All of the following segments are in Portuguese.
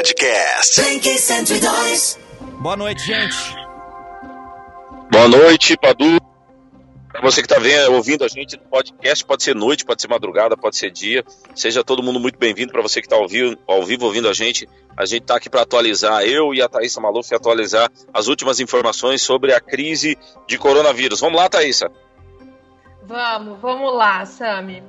Podcast. Blink 102. Boa noite, gente. Boa noite, Padu. Para você que está ouvindo a gente no podcast, pode ser noite, pode ser madrugada, pode ser dia. Seja todo mundo muito bem-vindo. Para você que está ao vivo, ao vivo ouvindo a gente, a gente está aqui para atualizar, eu e a Thaisa Maluf, atualizar as últimas informações sobre a crise de coronavírus. Vamos lá, Thaisa? Vamos, vamos lá, Sami.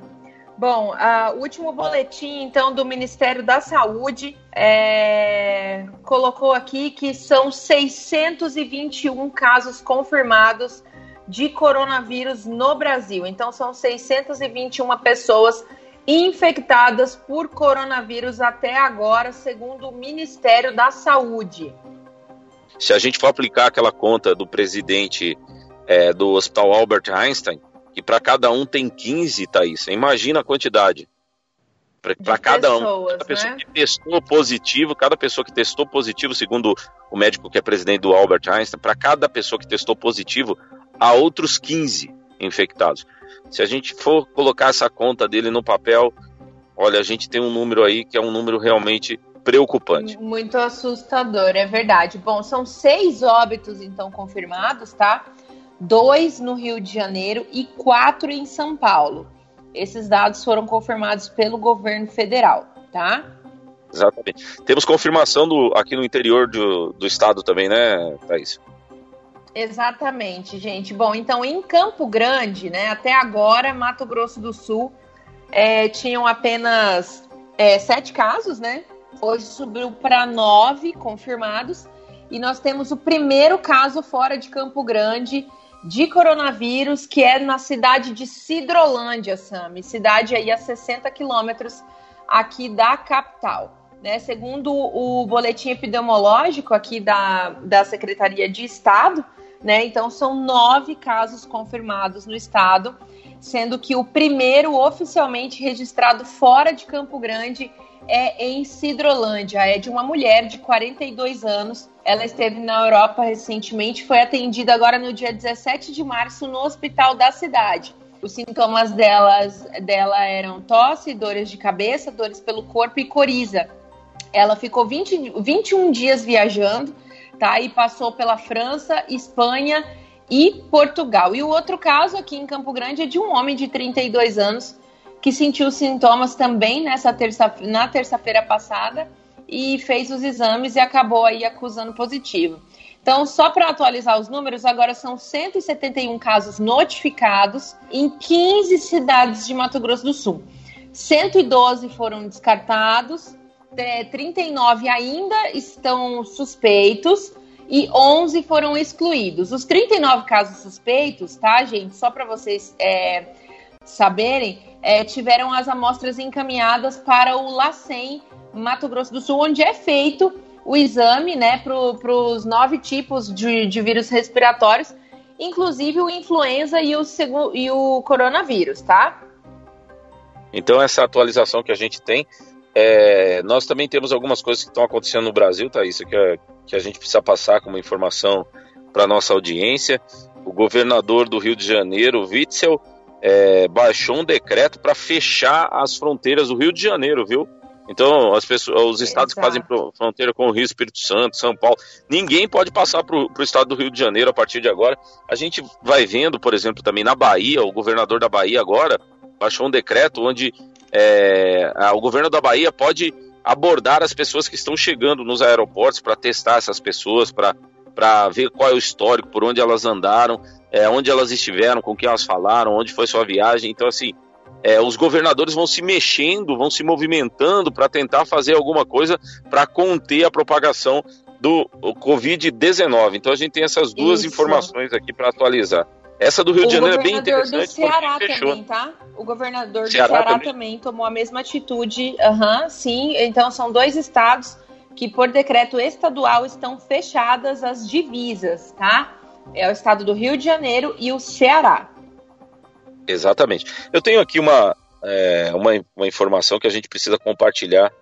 Bom, o último boletim, então, do Ministério da Saúde é, colocou aqui que são 621 casos confirmados de coronavírus no Brasil. Então, são 621 pessoas infectadas por coronavírus até agora, segundo o Ministério da Saúde. Se a gente for aplicar aquela conta do presidente é, do Hospital Albert Einstein, que para cada um tem 15, Thaís. Imagina a quantidade. Para cada pessoas, um. Cada pessoa né? que testou positivo, cada pessoa que testou positivo, segundo o médico que é presidente do Albert Einstein, para cada pessoa que testou positivo, há outros 15 infectados. Se a gente for colocar essa conta dele no papel, olha, a gente tem um número aí que é um número realmente preocupante. Muito assustador, é verdade. Bom, são seis óbitos então confirmados, tá? Dois no Rio de Janeiro e quatro em São Paulo. Esses dados foram confirmados pelo governo federal, tá? Exatamente. Temos confirmação do, aqui no interior do, do estado também, né, Thaís? Exatamente, gente. Bom, então em Campo Grande, né, até agora, Mato Grosso do Sul, é, tinham apenas é, sete casos, né? Hoje subiu para nove confirmados. E nós temos o primeiro caso fora de Campo Grande de coronavírus, que é na cidade de Sidrolândia, Sami, cidade aí a 60 quilômetros aqui da capital. Né? Segundo o boletim epidemiológico aqui da, da Secretaria de Estado, né? Então são nove casos confirmados no estado, sendo que o primeiro oficialmente registrado fora de Campo Grande é em Sidrolândia, é de uma mulher de 42 anos. Ela esteve na Europa recentemente, foi atendida agora no dia 17 de março no hospital da cidade. Os sintomas delas, dela eram tosse, dores de cabeça, dores pelo corpo e coriza. Ela ficou 20, 21 dias viajando, tá? E passou pela França, Espanha e Portugal. E o outro caso aqui em Campo Grande é de um homem de 32 anos que sentiu sintomas também nessa terça, na terça-feira passada e fez os exames e acabou aí acusando positivo. Então, só para atualizar os números, agora são 171 casos notificados em 15 cidades de Mato Grosso do Sul. 112 foram descartados, 39 ainda estão suspeitos e 11 foram excluídos. Os 39 casos suspeitos, tá, gente? Só para vocês é, saberem, é, tiveram as amostras encaminhadas para o LACEN Mato Grosso do Sul, onde é feito o exame né, para os nove tipos de, de, vírus respiratórios, inclusive o influenza e o, e o coronavírus, tá? Então, essa atualização que a gente tem, é, nós também temos algumas coisas que estão acontecendo no Brasil, tá? Isso que, é, que a gente precisa passar como informação para nossa audiência. O governador do Rio de Janeiro, Witzel, é, baixou um decreto para fechar as fronteiras do Rio de Janeiro, viu? Então, as pessoas, os estados Exato. que fazem fronteira com o Rio, Espírito Santo, São Paulo, ninguém pode passar para o estado do Rio de Janeiro a partir de agora. A gente vai vendo, por exemplo, também na Bahia, o governador da Bahia agora baixou um decreto onde é, o governo da Bahia pode abordar as pessoas que estão chegando nos aeroportos para testar essas pessoas, para ver qual é o histórico, por onde elas andaram é, onde elas estiveram, com quem elas falaram, onde foi sua viagem. Então, assim, é, os governadores vão se mexendo, vão se movimentando para tentar fazer alguma coisa para conter a propagação do Covid-19. Então, a gente tem essas duas Isso. informações aqui para atualizar. Essa do Rio o de Janeiro é bem interessante. O governador do Ceará também, tá? O governador Ceará do Ceará também. também tomou a mesma atitude. Uhum, sim, então são dois estados que, por decreto estadual, estão fechadas as divisas, tá? é o estado do Rio de Janeiro e o Ceará. Exatamente. Eu tenho aqui uma, é, uma, uma, informação que a gente precisa compartilhar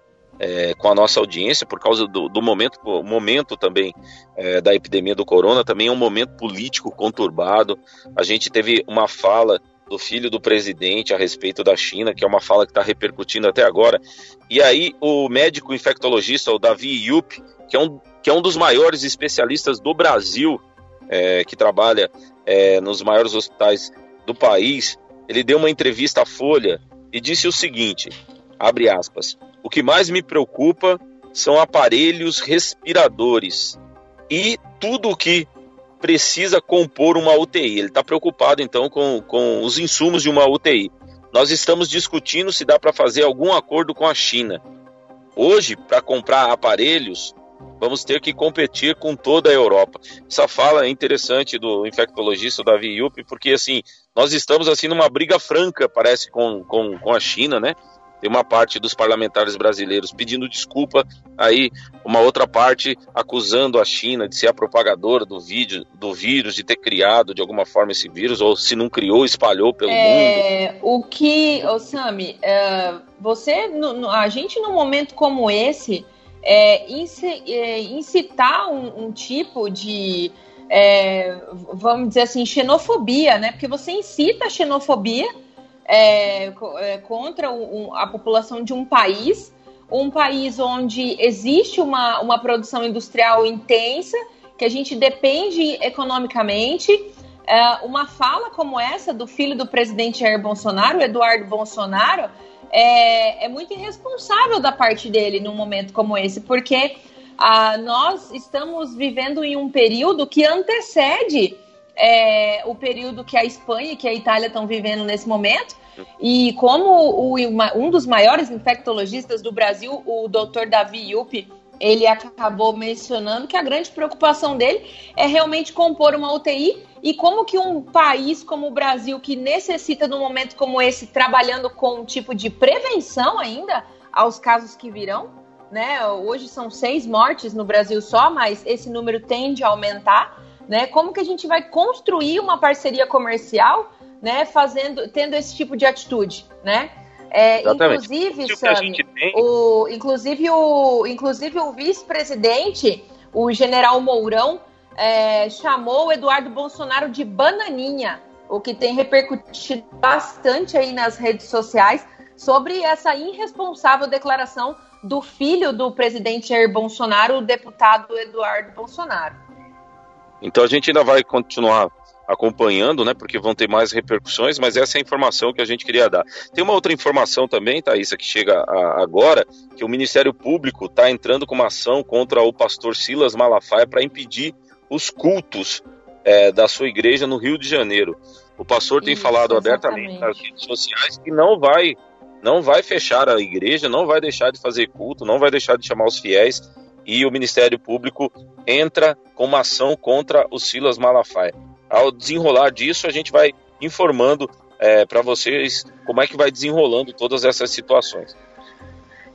é, com a nossa audiência por causa do, do momento, momento também é, da epidemia do corona, também é um momento político conturbado. A gente teve uma fala do filho do presidente a respeito da China, que é uma fala que está repercutindo até agora. E aí o médico infectologista, o Davi Yup, que é um, que é um dos maiores especialistas do Brasil, é, que trabalha é, nos maiores hospitais do país, ele deu uma entrevista à Folha e disse o seguinte, abre aspas, o que mais me preocupa são aparelhos respiradores e tudo o que precisa compor uma UTI. Ele está preocupado, então, com, com os insumos de uma UTI. Nós estamos discutindo se dá para fazer algum acordo com a China. Hoje, para comprar aparelhos, vamos ter que competir com toda a Europa. Essa fala é interessante do infectologista Davi Yupp, porque assim, nós estamos assim numa briga franca, parece, com, com, com a China, né? Tem uma parte dos parlamentares brasileiros pedindo desculpa, aí uma outra parte acusando a China de ser a propagadora do, vídeo, do vírus, de ter criado de alguma forma esse vírus, ou se não criou, espalhou pelo é, mundo. O que, oh, Sami, uh, você, no, a gente num momento como esse, é, é incitar um, um tipo de, é, vamos dizer assim, xenofobia, né? Porque você incita a xenofobia é, é, contra um, a população de um país, um país onde existe uma, uma produção industrial intensa, que a gente depende economicamente. É, uma fala como essa do filho do presidente Jair Bolsonaro, Eduardo Bolsonaro, é, é muito irresponsável da parte dele num momento como esse, porque ah, nós estamos vivendo em um período que antecede é, o período que a Espanha e que a Itália estão vivendo nesse momento. E como o, um dos maiores infectologistas do Brasil, o Dr. Davi Yupi, ele acabou mencionando que a grande preocupação dele é realmente compor uma UTI e como que um país como o Brasil, que necessita num momento como esse, trabalhando com um tipo de prevenção ainda aos casos que virão, né? Hoje são seis mortes no Brasil só, mas esse número tende a aumentar né? Como que a gente vai construir uma parceria comercial, né? Fazendo, tendo esse tipo de atitude, né? É, inclusive, Sammy, o, inclusive o, inclusive o vice-presidente, o general Mourão, é, chamou o Eduardo Bolsonaro de bananinha, o que tem repercutido bastante aí nas redes sociais sobre essa irresponsável declaração do filho do presidente Jair Bolsonaro, o deputado Eduardo Bolsonaro. Então a gente ainda vai continuar acompanhando, né? Porque vão ter mais repercussões, mas essa é a informação que a gente queria dar. Tem uma outra informação também, Thaisa, que chega a, agora, que o Ministério Público está entrando com uma ação contra o pastor Silas Malafaia para impedir os cultos é, da sua igreja no Rio de Janeiro. O pastor tem Isso, falado abertamente nas redes sociais que não vai, não vai fechar a igreja, não vai deixar de fazer culto, não vai deixar de chamar os fiéis e o Ministério Público entra com uma ação contra o Silas Malafaia. Ao desenrolar disso, a gente vai informando é, para vocês como é que vai desenrolando todas essas situações.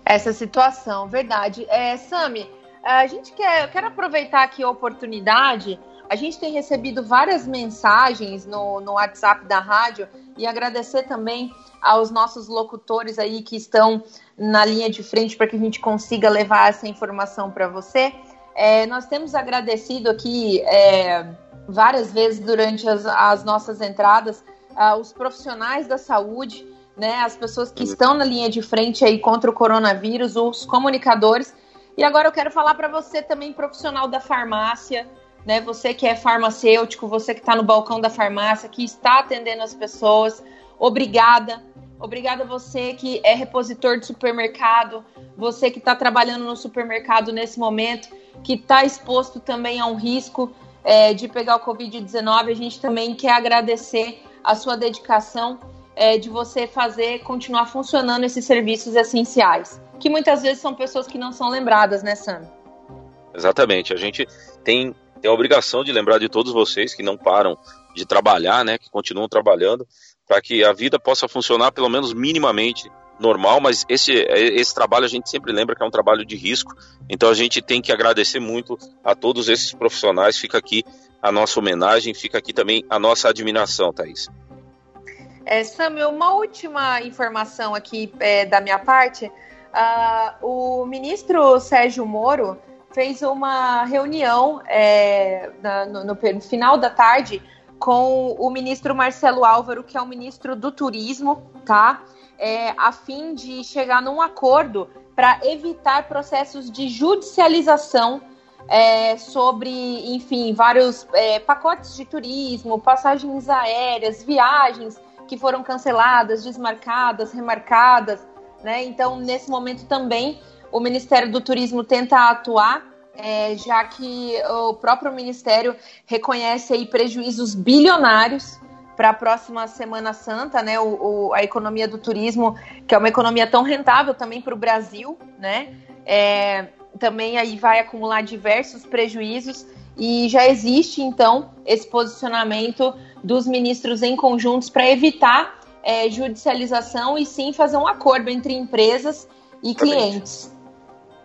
Essa situação, verdade. É, Sami, a gente quer, quer aproveitar aqui a oportunidade. A gente tem recebido várias mensagens no, no WhatsApp da rádio e agradecer também aos nossos locutores aí que estão na linha de frente para que a gente consiga levar essa informação para você. É, nós temos agradecido aqui é, várias vezes durante as, as nossas entradas uh, os profissionais da saúde, né, as pessoas que estão na linha de frente aí contra o coronavírus, os comunicadores. E agora eu quero falar para você também, profissional da farmácia, né, você que é farmacêutico, você que está no balcão da farmácia, que está atendendo as pessoas, obrigada Obrigada você que é repositor de supermercado, você que está trabalhando no supermercado nesse momento, que está exposto também a um risco é, de pegar o Covid-19. A gente também quer agradecer a sua dedicação é, de você fazer continuar funcionando esses serviços essenciais, que muitas vezes são pessoas que não são lembradas, né, Sam? Exatamente. A gente tem, tem a obrigação de lembrar de todos vocês que não param de trabalhar, né, que continuam trabalhando para que a vida possa funcionar pelo menos minimamente normal, mas esse, esse trabalho a gente sempre lembra que é um trabalho de risco, então a gente tem que agradecer muito a todos esses profissionais. Fica aqui a nossa homenagem, fica aqui também a nossa admiração, Thaís. É, Samuel, uma última informação aqui é, da minha parte. Uh, o ministro Sérgio Moro fez uma reunião é, na, no, no, final da tarde com o ministro Marcelo Álvaro, que é o ministro do Turismo, tá? É, a fim de chegar num acordo para evitar processos de judicialização é, sobre, enfim, vários é, pacotes de turismo, passagens aéreas, viagens que foram canceladas, desmarcadas, remarcadas, né? Então, nesse momento também, o Ministério do Turismo tenta atuar, é, já que o próprio Ministério reconhece aí prejuízos bilionários para a próxima Semana Santa, né? O, o, a economia do turismo, que é uma economia tão rentável também para o Brasil, né? É, também aí vai acumular diversos prejuízos e já existe então esse posicionamento dos ministros em conjuntos para evitar é, judicialização e sim fazer um acordo entre empresas e Exatamente. clientes.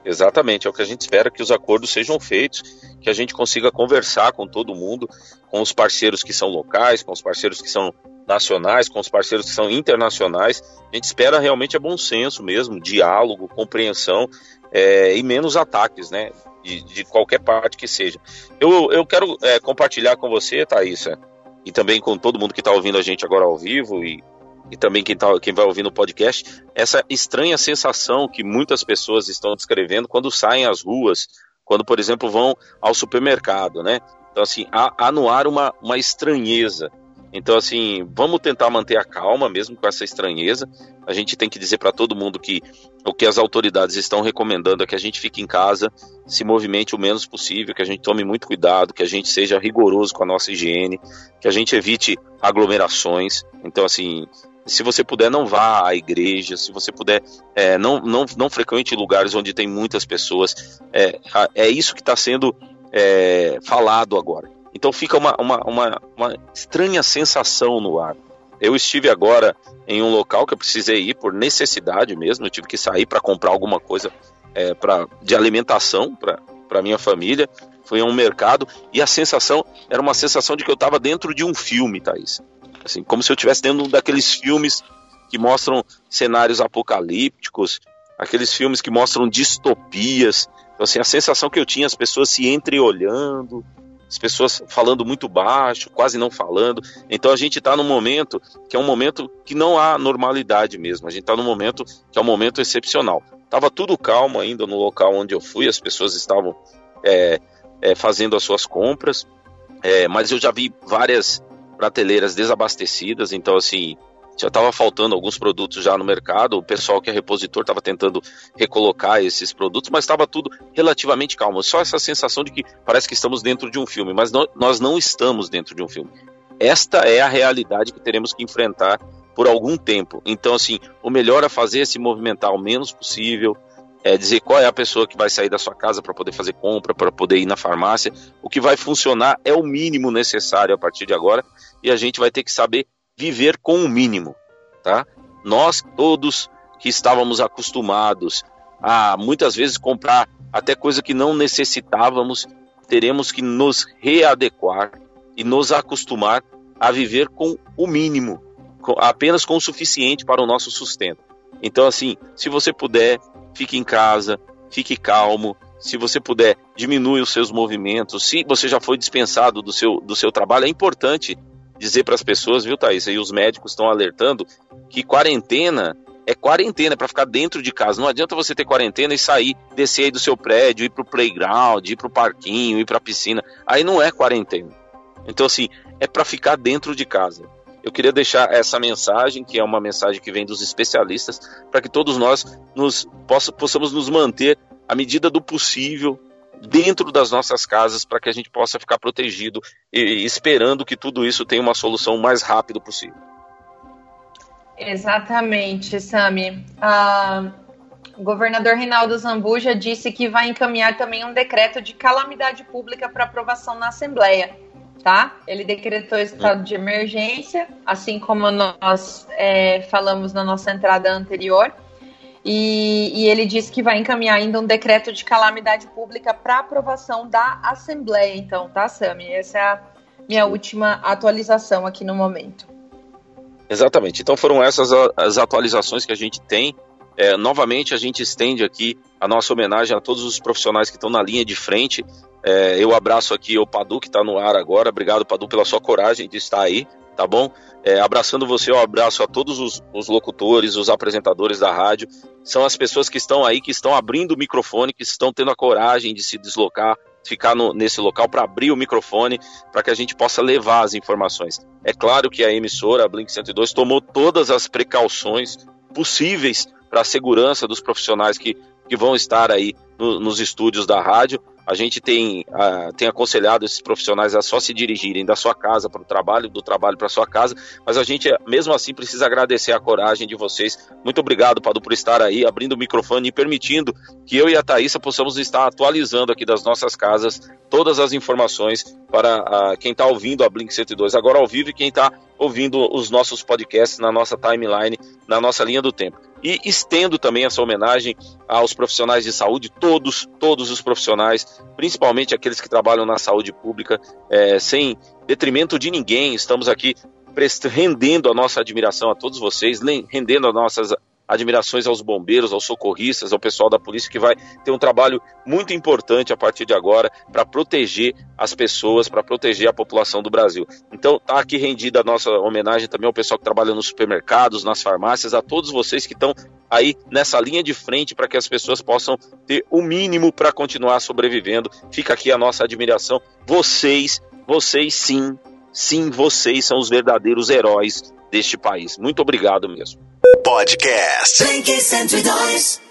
Exatamente, é o que a gente espera que os acordos sejam feitos, que a gente consiga conversar com todo mundo, com os parceiros que são locais, com os parceiros que são nacionais, com os parceiros que são internacionais. A gente espera realmente é bom senso mesmo, diálogo, compreensão é, e menos ataques, né? De, de, qualquer parte que seja. Eu, eu quero é, compartilhar com você, Thaisa, e também com todo mundo que está ouvindo a gente agora ao vivo e, e também quem, tá, quem vai ouvindo o podcast, essa estranha sensação que muitas pessoas estão descrevendo quando saem às ruas, quando, por exemplo, vão ao supermercado, né? Então, assim, há, há no ar uma, uma estranheza. Então, assim, vamos tentar manter a calma mesmo com essa estranheza. A gente tem que dizer para todo mundo que o que as autoridades estão recomendando é que a gente fique em casa, se movimente o menos possível, que a gente tome muito cuidado, que a gente seja rigoroso com a nossa higiene, que a gente evite aglomerações. Então, assim, se você puder, não vá à igreja, se você puder, é, não, não, não frequente lugares onde tem muitas pessoas. É, é isso que está sendo é, falado agora. Então fica uma, uma, uma, uma estranha sensação no ar. Eu estive agora em um local que eu precisei ir por necessidade mesmo, eu tive que sair para comprar alguma coisa é, pra, de alimentação para minha família. Fui a um mercado e a sensação era uma sensação de que eu estava dentro de um filme, Thaís. Assim, como se eu estivesse dentro daqueles filmes que mostram cenários apocalípticos, aqueles filmes que mostram distopias. Então, assim, a sensação que eu tinha, as pessoas se entreolhando, as pessoas falando muito baixo, quase não falando. Então a gente está num momento que é um momento que não há normalidade mesmo. A gente está num momento que é um momento excepcional. Tava tudo calmo ainda no local onde eu fui, as pessoas estavam é, é, fazendo as suas compras, é, mas eu já vi várias prateleiras desabastecidas. Então assim já estava faltando alguns produtos já no mercado, o pessoal que é repositor estava tentando recolocar esses produtos, mas estava tudo relativamente calmo. Só essa sensação de que parece que estamos dentro de um filme, mas não, nós não estamos dentro de um filme. Esta é a realidade que teremos que enfrentar por algum tempo. Então, assim, o melhor a fazer é se movimentar o menos possível, é dizer qual é a pessoa que vai sair da sua casa para poder fazer compra, para poder ir na farmácia. O que vai funcionar é o mínimo necessário a partir de agora e a gente vai ter que saber viver com o mínimo, tá? Nós todos que estávamos acostumados a muitas vezes comprar até coisa que não necessitávamos, teremos que nos readequar e nos acostumar a viver com o mínimo, apenas com o suficiente para o nosso sustento. Então, assim, se você puder, fique em casa, fique calmo. Se você puder, diminui os seus movimentos. Se você já foi dispensado do seu, do seu trabalho, é importante dizer para as pessoas, viu, Thaís? E os médicos estão alertando que quarentena é quarentena, é para ficar dentro de casa. Não adianta você ter quarentena e sair, descer aí do seu prédio, ir pro playground, ir pro parquinho, ir pra piscina. Aí não é quarentena. Então, assim, é para ficar dentro de casa. Eu queria deixar essa mensagem, que é uma mensagem que vem dos especialistas, para que todos nós nos possamos nos manter à medida do possível dentro das nossas casas para que a gente possa ficar protegido e esperando que tudo isso tenha uma solução o mais rápido possível. Exatamente, Sami. O governador Reinaldo Zambuja disse que vai encaminhar também um decreto de calamidade pública para aprovação na Assembleia. Tá? Ele decretou estado de emergência, assim como nós é, falamos na nossa entrada anterior. E, e, ele disse que vai encaminhar ainda um decreto de calamidade pública para aprovação da Assembleia. Então, tá, Sami? Essa é a minha última atualização aqui no momento. Exatamente. Então foram essas as atualizações que a gente tem É, novamente, a gente estende aqui a nossa homenagem a todos os profissionais que estão na linha de frente. É, eu abraço aqui o Padu, que está no ar agora. Obrigado, Padu, pela sua coragem de estar aí, tá bom? É, abraçando você, eu abraço a todos os, os, locutores, os apresentadores da rádio. São as pessoas que estão aí, que estão abrindo o microfone, que estão tendo a coragem de se deslocar, ficar no, nesse local para abrir o microfone, para que a gente possa levar as informações. É claro que a emissora, a Blink 102, tomou todas as precauções possíveis para a segurança dos profissionais que, que vão estar aí no, nos estúdios da rádio. A gente tem, uh, tem aconselhado esses profissionais a só se dirigirem da sua casa para o trabalho, do trabalho para sua casa, mas a gente, mesmo assim, precisa agradecer a coragem de vocês. Muito obrigado, Padu, por estar aí, abrindo o microfone e permitindo que eu e a Thaisa possamos estar atualizando aqui das nossas casas todas as informações para uh, quem está ouvindo a Blink 102 agora ao vivo e quem está ouvindo os nossos podcasts na nossa timeline, na nossa linha do tempo. E estendo também essa homenagem aos profissionais de saúde, todos, todos os profissionais, principalmente aqueles que trabalham na saúde pública, é, sem detrimento de ninguém. Estamos aqui rendendo a nossa admiração a todos vocês, rendendo as nossas admirações aos bombeiros, aos socorristas, ao pessoal da polícia que vai ter um trabalho muito importante a partir de agora para proteger as pessoas, para proteger a população do Brasil. Então, tá aqui rendida a nossa homenagem também ao pessoal que trabalha nos supermercados, nas farmácias, a todos vocês que estão aí nessa linha de frente para que as pessoas possam ter o mínimo para continuar sobrevivendo. Fica aqui a nossa admiração. Vocês, vocês sim, sim, vocês são os verdadeiros heróis deste país. Muito obrigado mesmo. Podcast. 102.